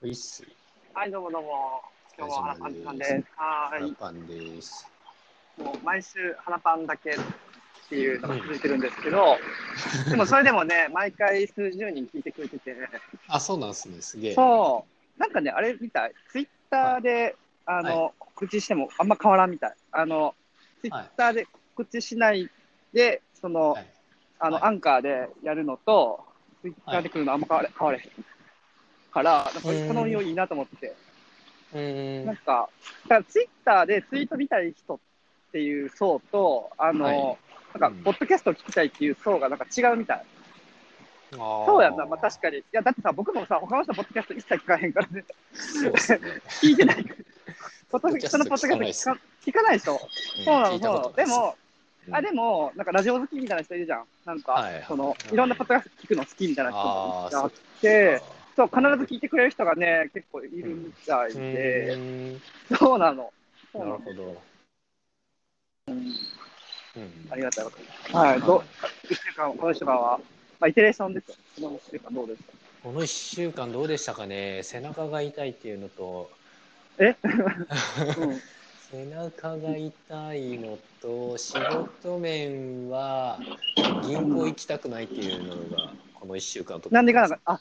ういっす。はい、どうもどうも。今日も花パンさんです。はーい。パンです。もう毎週花パンだけっていうのが続いてるんですけど、でもそれでもね、毎回数十人聞いてくれてて、あ、そうなんすね。すげえ。そう、なんかね、あれみたい、ツイッターで、あの、は告知してもあんま変わらんみたい。あの、ツイッターで告知しないで、その、はい。あの、はいアンカーでやるのと、ツイッターで来るのあんま変われ,、変われへん。から、なんかこの運用いいなと思ってて。うーん。なんか、だからツイッターでツイート見たい人っていう層と、あの、はいなんか、ポッドキャストを聞きたいっていう層がなんか違うみたい。そそうやんな、まあ確かに。いや、だってさ、僕もさ、他の人のポッドキャスト一切聞かへんからね。ね。聞いてない。ポッドキャスト人のポッドキャスト聞か聞かないでしょ。うんそうなの、そうなの。でも、うんあ、でも、なんかラジオ好きみたいな人いるじゃん。なんか、はいはいその、はいいろんなポッドキャスト聞くの好きみたいな人あもあ、いて、そう、必ず聞いてくれる人がね、結構いるみたいで、ーん。そうなの。なるほど。うん。ありがたいこと。はい、どう、一週間、この一週間は、まあ、イテレーションですよ。この一週間どうですか？この1週間どうでしたかね？背中が痛いっていうのと。え？うん。背中が痛いのと仕事面は銀行行きたくないっていうのがこの1週間となんでかなんか、あ、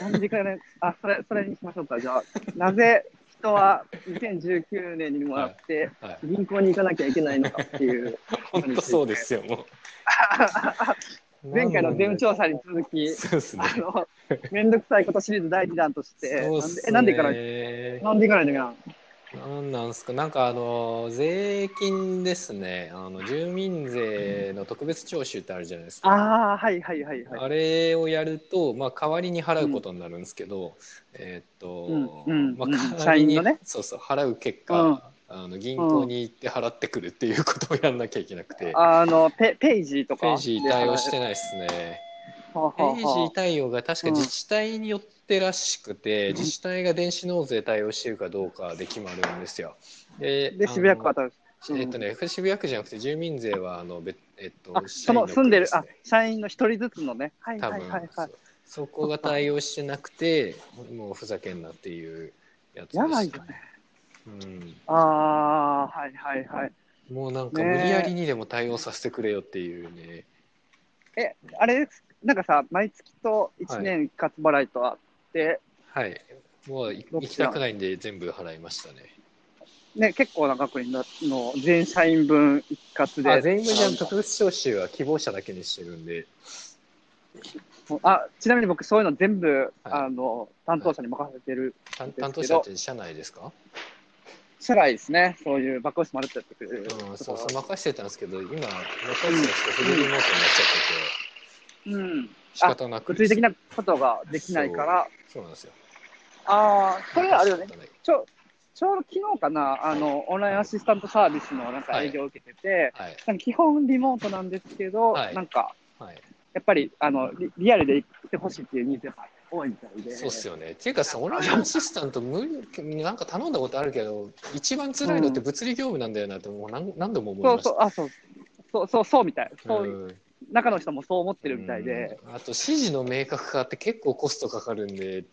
なんでかね、あ、それ、それにしましょうか。じゃあ、なぜ人は2019年にもらってはい。銀行に行かなきゃいけないのかっていう。本当そうですよもう。前回の税務調査に続き、そうですね。あの、めんどくさいことシリーズ第2弾として、そうっすね。なんでえ、なんで行かない？なんで行かないんだっけななんなんすか？なんかあの税金ですね。あの住民税の特別徴収ってあるじゃないですか。ああ、はいはいはいはい。あれをやると、まあ、代わりに払うことになるんですけど、えーっと、まあ、うん代わりにね。そうそう払う結果、うん。あの銀行に行って払ってくるっていうことをやんなきゃいけなくて、あの、ペページとか？ページ対応してないですね。ペあはあージ対応が確か自治体によってらしくて、自治体が電子納税対応してるかどうかで決まるんですよ。でで、渋谷区は多分えっとね、渋谷区じゃなくて住民税はあの別、えっと、あ、その住んでる、あ社員の一人ずつのね。はいはいはいはいそ。そこが対応してなくてもうふざけんなっていうやつでしたやばいよね。うん、ああ、はいはいはい。もうなんか無理やりにでも対応させてくれよっていうねえ、あれ、なんかさ、毎月と1年一括払いとあって、はいもう行きたくないんで全部払いましたねね、結構な額になの全社員分一括で。あ全員分じゃん特別徴収は希望者だけにしてるんであ、ちなみに僕そういうの全部、はいあの、担当者に任せてる。担当者って社内ですか、社外ですね。そういうバックオフィスまるっとやってくれる。うん、そうそう任せてたんですけど今若い人たちがフルリモートになっちゃっててうん。仕方なく。物理的なことができないから、そう。なんですよ。ああ、それあるよね。ちょ、ちょうど昨日かな、あの、オンラインアシスタントサービスのなんか営業を受けてて、はい。なんか基本リモートなんですけど、はい。なんか、はい。やっぱり、あの、リリアルで行ってほしいっていうニーズが多いみたいで。そうっすよね。っていうかさ、オンラインアシスタント無理、なんか頼んだことあるけど、一番辛いのって物理業務なんだよなって、もう何何度も思いました。そうそう、あ、そう。そうそう、そうみたい。そう、うん中の人もそう思ってるみたいで。うんあと指示の明確化って結構コストかかるんで、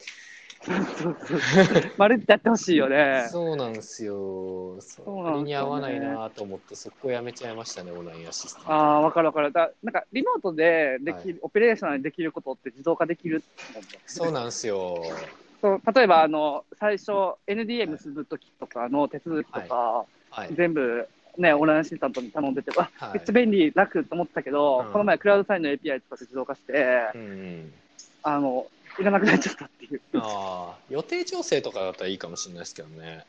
そうそうそう。まるっとやってほしいよね。そうなんですよ。それに合わないなと思って、そこやめちゃいましたね、オンラインアシスタント。ああ、わかるわかる。だなんか、リモートでできる、はいオペレーショナルできることって自動化できるそうなんですよ。そう例えば、あの、最初、NDA 結ぶときとかの手続きとか、はい。全部、ね、オンラインアシスタントに頼んでて、あはいめっちゃ便利、楽と思ってたけど、うんこの前、クラウドサインの API 使って自動化して、うんうん、あの、いらなくなっちゃったっていう。ああ、予定調整とかだったらいいかもしれないですけどね。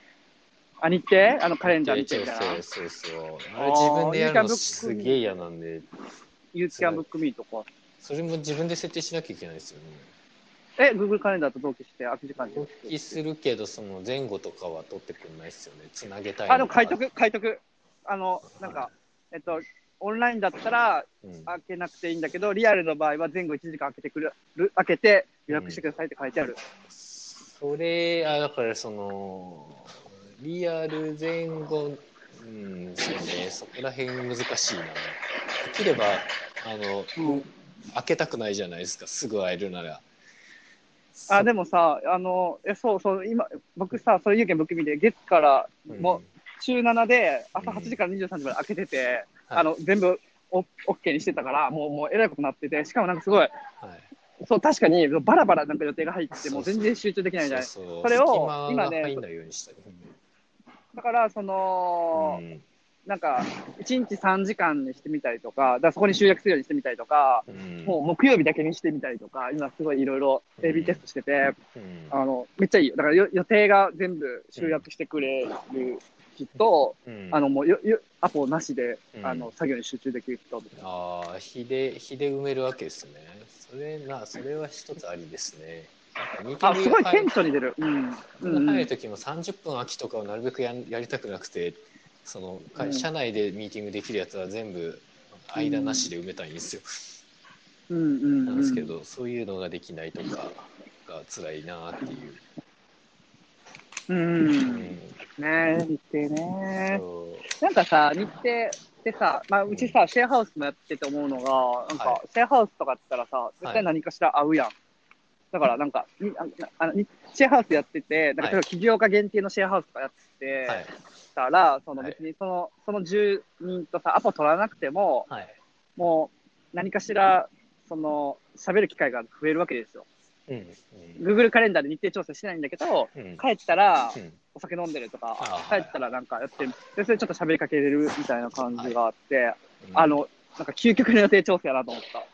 あ、日程？あの、カレンダー日程みたいな調整、。そうそう。あれ自分でやるのすげえ嫌なんで、ユーキャンブックミーとか。それも自分で設定しなきゃいけないですよね。え、Google カレンダーと同期して空き時間に同期するけど、その前後とかは取ってくんないですよね。つなげたいあ、でものか書いとく、書いとく。あの、なんか、えっと、オンラインだったらうん開けなくていいんだけど、リアルの場合は前後1時間開けてくる、開けて予約してくださいって書いてある。それ、あ、だからその、リアル前後、うん、そうね、そこら辺難しいな。できれば、あの、うん開けたくないじゃないですか、すぐ会えるなら。あ、でもさ、あの、え、そうそう、今、僕さ、それ有権僕見て、月から、もう、週7で朝8時から23時まで開けてて、あの、全部オッケーにしてたから、もう、もう、えらいことになってて、しかもなんかすごい、はい、そう、確かに、バラバラなんか予定が入って、もう全然集中できないみたいな。そうそれを今ねだから、その、うん。なんか、1日3時間にしてみたりとか、だそこに集約するようにしてみたりとか、うん。もう木曜日だけにしてみたりとか、今すごいいろいろ AB テストしてて、うん。あの、めっちゃいいよ。だからよ予定が全部集約してくれる人、うんあの、もうよ、よ、アポなしで、うんあの、作業に集中できる人。ああ、日で、日で埋めるわけですね。それな、それは一つありですね。あ、すごい顕著に出る。うん。うんうん入る時も30分空きとかをなるべくやんやりたくなくて、そのかうん社内でミーティングできるやつは全部間なしで埋めたいんですよ。うんうんなんうん。ですけど、そういうのができないとかが辛いなっていう。う。うん。んねえ、日程ね。なんかさ、日程ってさ、まあ、うちさ、シェアハウスもやってて思うのが、なんかは、シェアハウスとかって言ったらさ、絶対何かしら合うやん。だから、なんか、にああのにシェアハウスやってて、なんか、はい。例えば起業家限定のシェアハウスとかやってはい。たら、そのはい。別にその、その10人とさ、アポ取らなくても、はい。もう、何かしら、その、喋る機会が増えるわけですよ。うん Google カレンダーで日程調整してないんだけど、帰ったら、うん。お酒飲んでるとかあ、帰はい。ったらなんかやってる。で、それちょっと喋りかけれるみたいな感じがあって、うん。あの、なんか究極の予定調整やなと思った。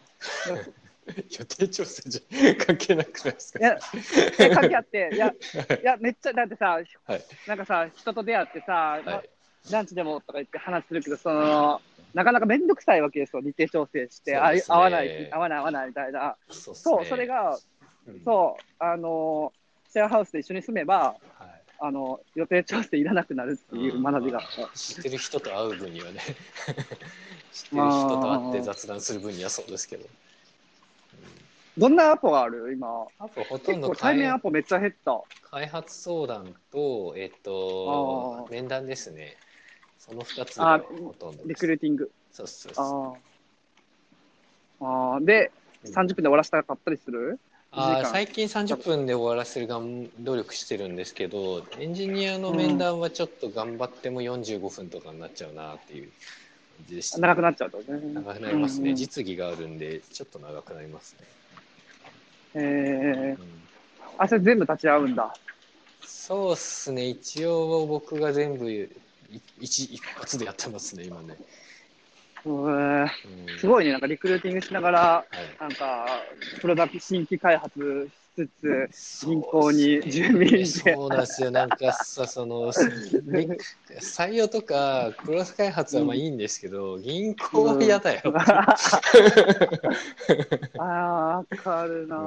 予定調整じゃ関係なくないですか？いや、で関係あって、いや、い。や、めっちゃ、だってさ、はい。なんかさ、人と出会ってさ、まはい。ランチでもとか言って話するけど、その、なかなかめんどくさいわけですよ、日程調整して、ね。合わない、合わない、合わないみたいな。そうね。そう、それが、うんそう、あの、シェアハウスで一緒に住めば、はいあの、予定調整いらなくなるっていう学びがあった。知ってる人と会う分にはね 知ってる人と会って雑談する分にはそうですけど、どんなアポがある？今。あとほとんど対面アポめっちゃ減った。開発相談と、えっと、面談ですね。その2つがほとんど。リクルーティング。そうそうそあーあー。で、う。30分で終わらせたかったりする？あ最近30分で終わらせるがん努力してるんですけど、エンジニアの面談はちょっと頑張っても45分とかになっちゃうなっていう感じでした。長くなっちゃうとね。長くなりますね、うんうん実技があるんで、ちょっと長くなりますね。えー、うんあ、それ全部立ち会うんだ。そうっすね、一応僕が全部い一一発でやってますね、今ね。すごいね、なんかリクルーティングしながら、はい。なんか、プロダクト新規開発しつつ、銀行に住民でそうなんですよ、なんかさ、その、で採用とか、プロダクト開発はまあいいんですけど、銀行は嫌だよ。ああ、わかるなうん。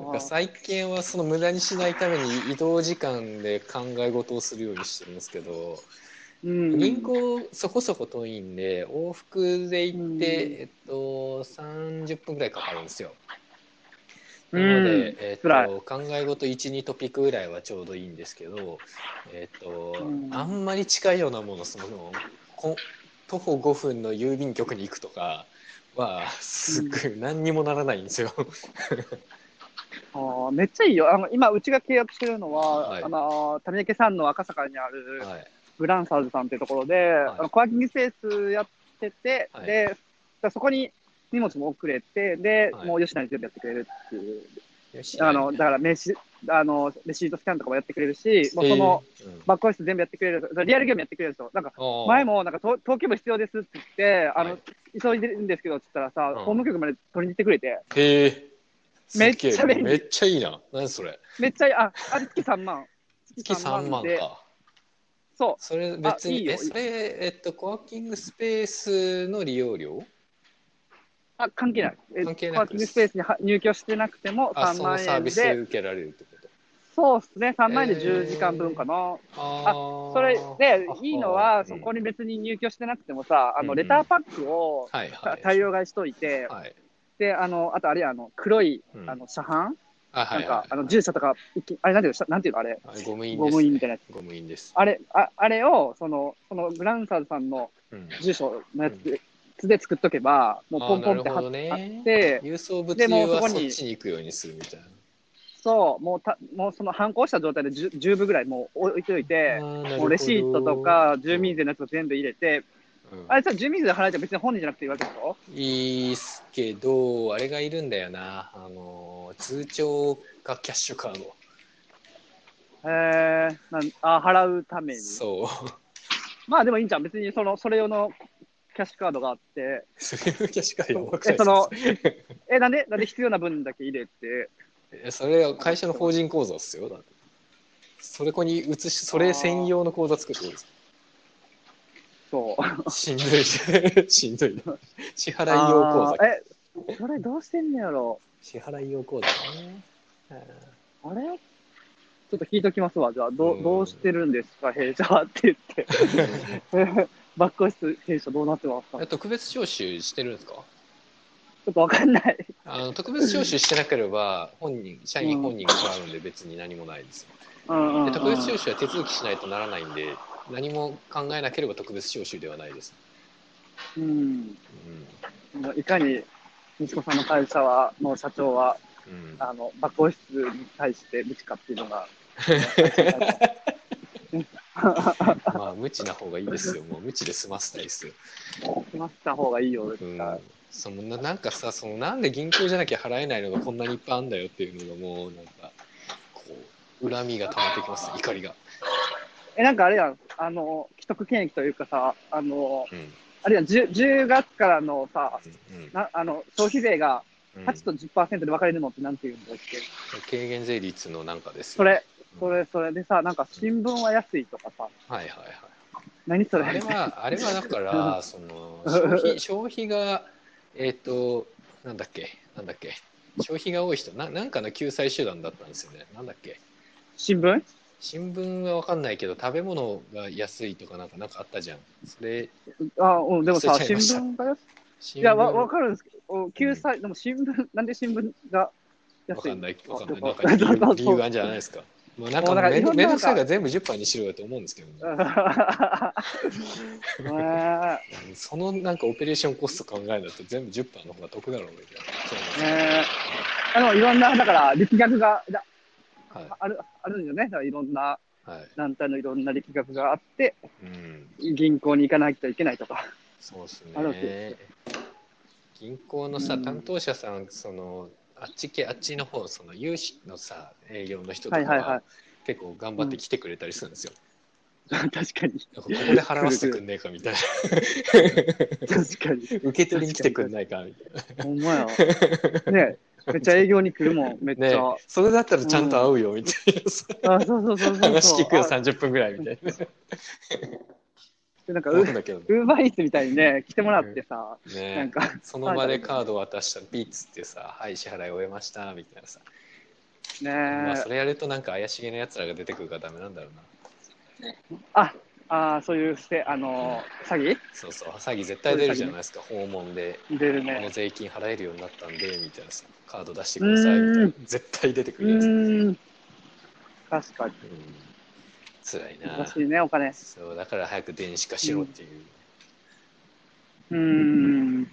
なんかぁ。最近はその無駄にしないために移動時間で考え事をするようにしてるんですけど、うん。銀行そこそこ遠いんで往復で行って、うん。えっと、30分ぐらいかかるんですよ。うなので、んえっと、考え事12トピックぐらいはちょうどいいんですけど、えっとうん。あんまり近いようなものそのこ徒歩5分の郵便局に行くとかはすっごい何にもならないんですよ。あーめっちゃいいよ。あの今、うちが契約してるのは、はい。あの、谷池さんの赤坂にある、はいグランサーズさんっていうところで、あのコワーキングスペースやってて、はいで、だそこに荷物も送れて、で、はいもう吉成全部やってくれるっていう。あの、だから名刺、あの、レシートスキャンとかもやってくれるし、もうその、えーうんバックオフィス全部やってくれる。リアルゲームやってくれるんですよ。なんか、前も、なんか、東東京部必要ですって言って、あの、はい急いでるんですけど、って言ったらさ、うん法務局まで取りに行ってくれて、へえ。めっちゃ便利めっちゃいいな。何それ。めっちゃいい、あ、あれ月3万。月3万で、か。そう。それ別に、あいいよ。え、それ、えっと、コワーキングスペースの利用料？あ、関係ない。え関係なくコワーキングスペースには入居してなくてもあ、3その万円サービスでで、受けられるってこと？そうですね、3万円で10時間分かな。あそれで、いいのは、そにこに別に入居してなくてもさ、あの、うん。レターパックをはいはい。大量買いしといて、はい。で、あの、あとあれや、あの、黒いうん、あの、車販ないんかあ。の、住所とか、一気あれなんていうの、なんていうの、あれ、ゴム印です、ゴム印みたいなやつ。ゴム印です。あれ、ああれを、その、そのグランサーズさんのうん。住所のやつで作っとけば、もうポンポンって貼って、郵送物流はそこにそっちに行くようにするみたいな。そう、もうた、もうその反抗した状態で 10, 10部ぐらいもう置いておいて、ももうレシートとか住民税のやつを全部入れて、うんあれさ、住民税払えて別に本人じゃなくていいわけでしょ？いいっすけど、あれがいるんだよな。あの、通帳かキャッシュカード。えー、なんあ払うために？そう。まあでもいいんじゃん。別にその、それ用のキャッシュカードがあって、それのキャッシュカードやばくないえその え、なんで？なんで必要な分だけ入れて、えそれは会社の法人口座っすよ。それこに移し、それ専用の口座作ってことです。そう。しんどいし、しんどいな。支払い用口座。え、それどうしてんのやろ？支払い用口座ね。あれ？ちょっと聞いときますわ。じゃあ、どどうしてるんですか、弊社はって言って。バックオフィス弊社どうなってますか？え特別徴収してるんですか？ちょっとわかんない。あの特別徴収してなければ本人社員本人が払うんで別に何もないですよ。うんで特別徴収は手続きしないとならないんで何も考えなければ特別徴収ではないです。うん。ういかに息子さんの会社は、の社長は、んうん、あの、バックオフィスに対して無知かっていうのが、まあ無知な方がいいですよ。もう無知で済ませたいですよ。済ませた方がいいよ、うんそのななんかさそのなんで銀行じゃなきゃ払えないのがこんなにいっぱいあるんだよっていうのがもうなんかこう恨みが溜まってきます怒りが。え、なんかあれやん、あの、既得権益というかさ、あの、うん。あれやん、10, 10月からのさ、うんなあの消費税がうん。8と10%で分かれるのってなんて言うんだっけ、軽減税率のなんかですよ。それ、それ、それでさ、なんか新聞は安いとかさ、はいはいはい。何それ？あれは、あれはだから、その消費消費が、えっ、と、なんだっけ、なんだっけ、消費が多い人な、なんかの救済手段だったんですよね。なんだっけ、新聞？新聞は分かんないけど、食べ物が安いとかなんかなんかあったじゃん。それ、あ、うん、でもさ、新聞が安い。新いや、わ、聞わかるんですけど、救済、でも新聞、なんで新聞が安いわかんない、わかんない。あなんか理由があるんじゃないですか。まあ、なんかもうなんかめんどくさいから全部10杯にしろよと思うんですけどね。ねそのなんかオペレーションコスト考えると全部10杯の方が得だろうみたいな。えねあの、いろんな、だから、力学が。ある、あるんよね。だからいろんな、はい。団体のいろんな力学があって、うん。銀行に行かなきゃいけないとか。そうですね。銀行のさ、うん担当者さん、その、あっち系、あっちの方、その融資のさ、営業の人とかは結構頑張って来てくれたりするんですよ。確かに。ここで払わせてくんねえかみたいな。確かに。受け取りに来てくんないかみたいほんまや。ねめっちゃ営業に来るもん、めっちな。ゃ。ねそれだったらちゃんと会うよみたいなさ。あ、そうそうそうそう。話聞くよ、あ30分ぐらいみたいな。でなんか、ウーバーイーツみたいにね、来てもらってさ、なんねか、その場でカード渡したらピッツってさ、はい、支払い終えましたみたいなさ。ねまあ、それやるとなんか怪しげなやつらが出てくるからダメなんだろうな。あ、あーそういうして、あのー、詐欺？そうそう、詐欺絶対出るじゃないですか、訪問で。出るこのね。税金払えるようになったんで、みたいなさ、カード出してくださいみたいなうん。絶対出てくうるやつ。確かに。辛いな難。しいね、お金。そう、だから早く電子化しろっていう。うーん。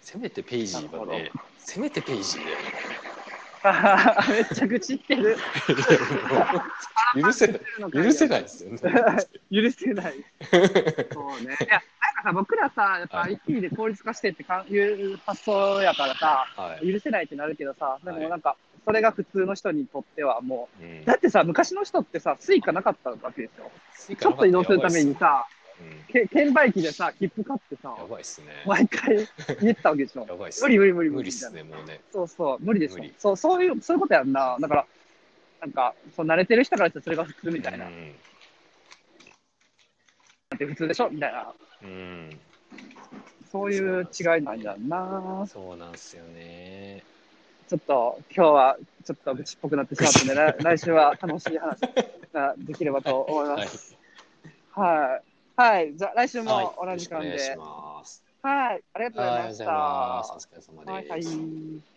せめてページはね、せめてページで。めっちゃ愚痴ってる。許せない、許せないですよね。許せない。そうね。いや、なんかさ、僕らさ、やっぱはい IT で効率化してってかいう発想やからさ、はい。許せないってなるけどさ、ではいもなんか、それが普通の人にとってはもうんう、だってさ、昔の人ってさ、 Suica なかったわけですよ。ちょっと移動するためにさ、うんけ券売機でさ、切符買ってさ、やばいっすね。毎回言ったわけでしょ。やばいっす無理無理無理無理っみたいなすね、もうね。そうそう、無理でしょ無理。そう、そういう、そういうことやんな。だから、なんか、そう慣れてる人からしたらそれが普通みたいな。うんだって普通でしょ？みたいな。うん。そういう違いなんやんな。そうなんすよね。ちょっと、今日は、ちょっと愚痴っぽくなってしまったんで、来来週は楽しい話ができればと思いま はい。す。はい。はい。じゃあ、来週はいも同じ時間で。よろしくお願いします。はい。ありがとうごはい、ありがとうございました。お疲れ様です。はいはい。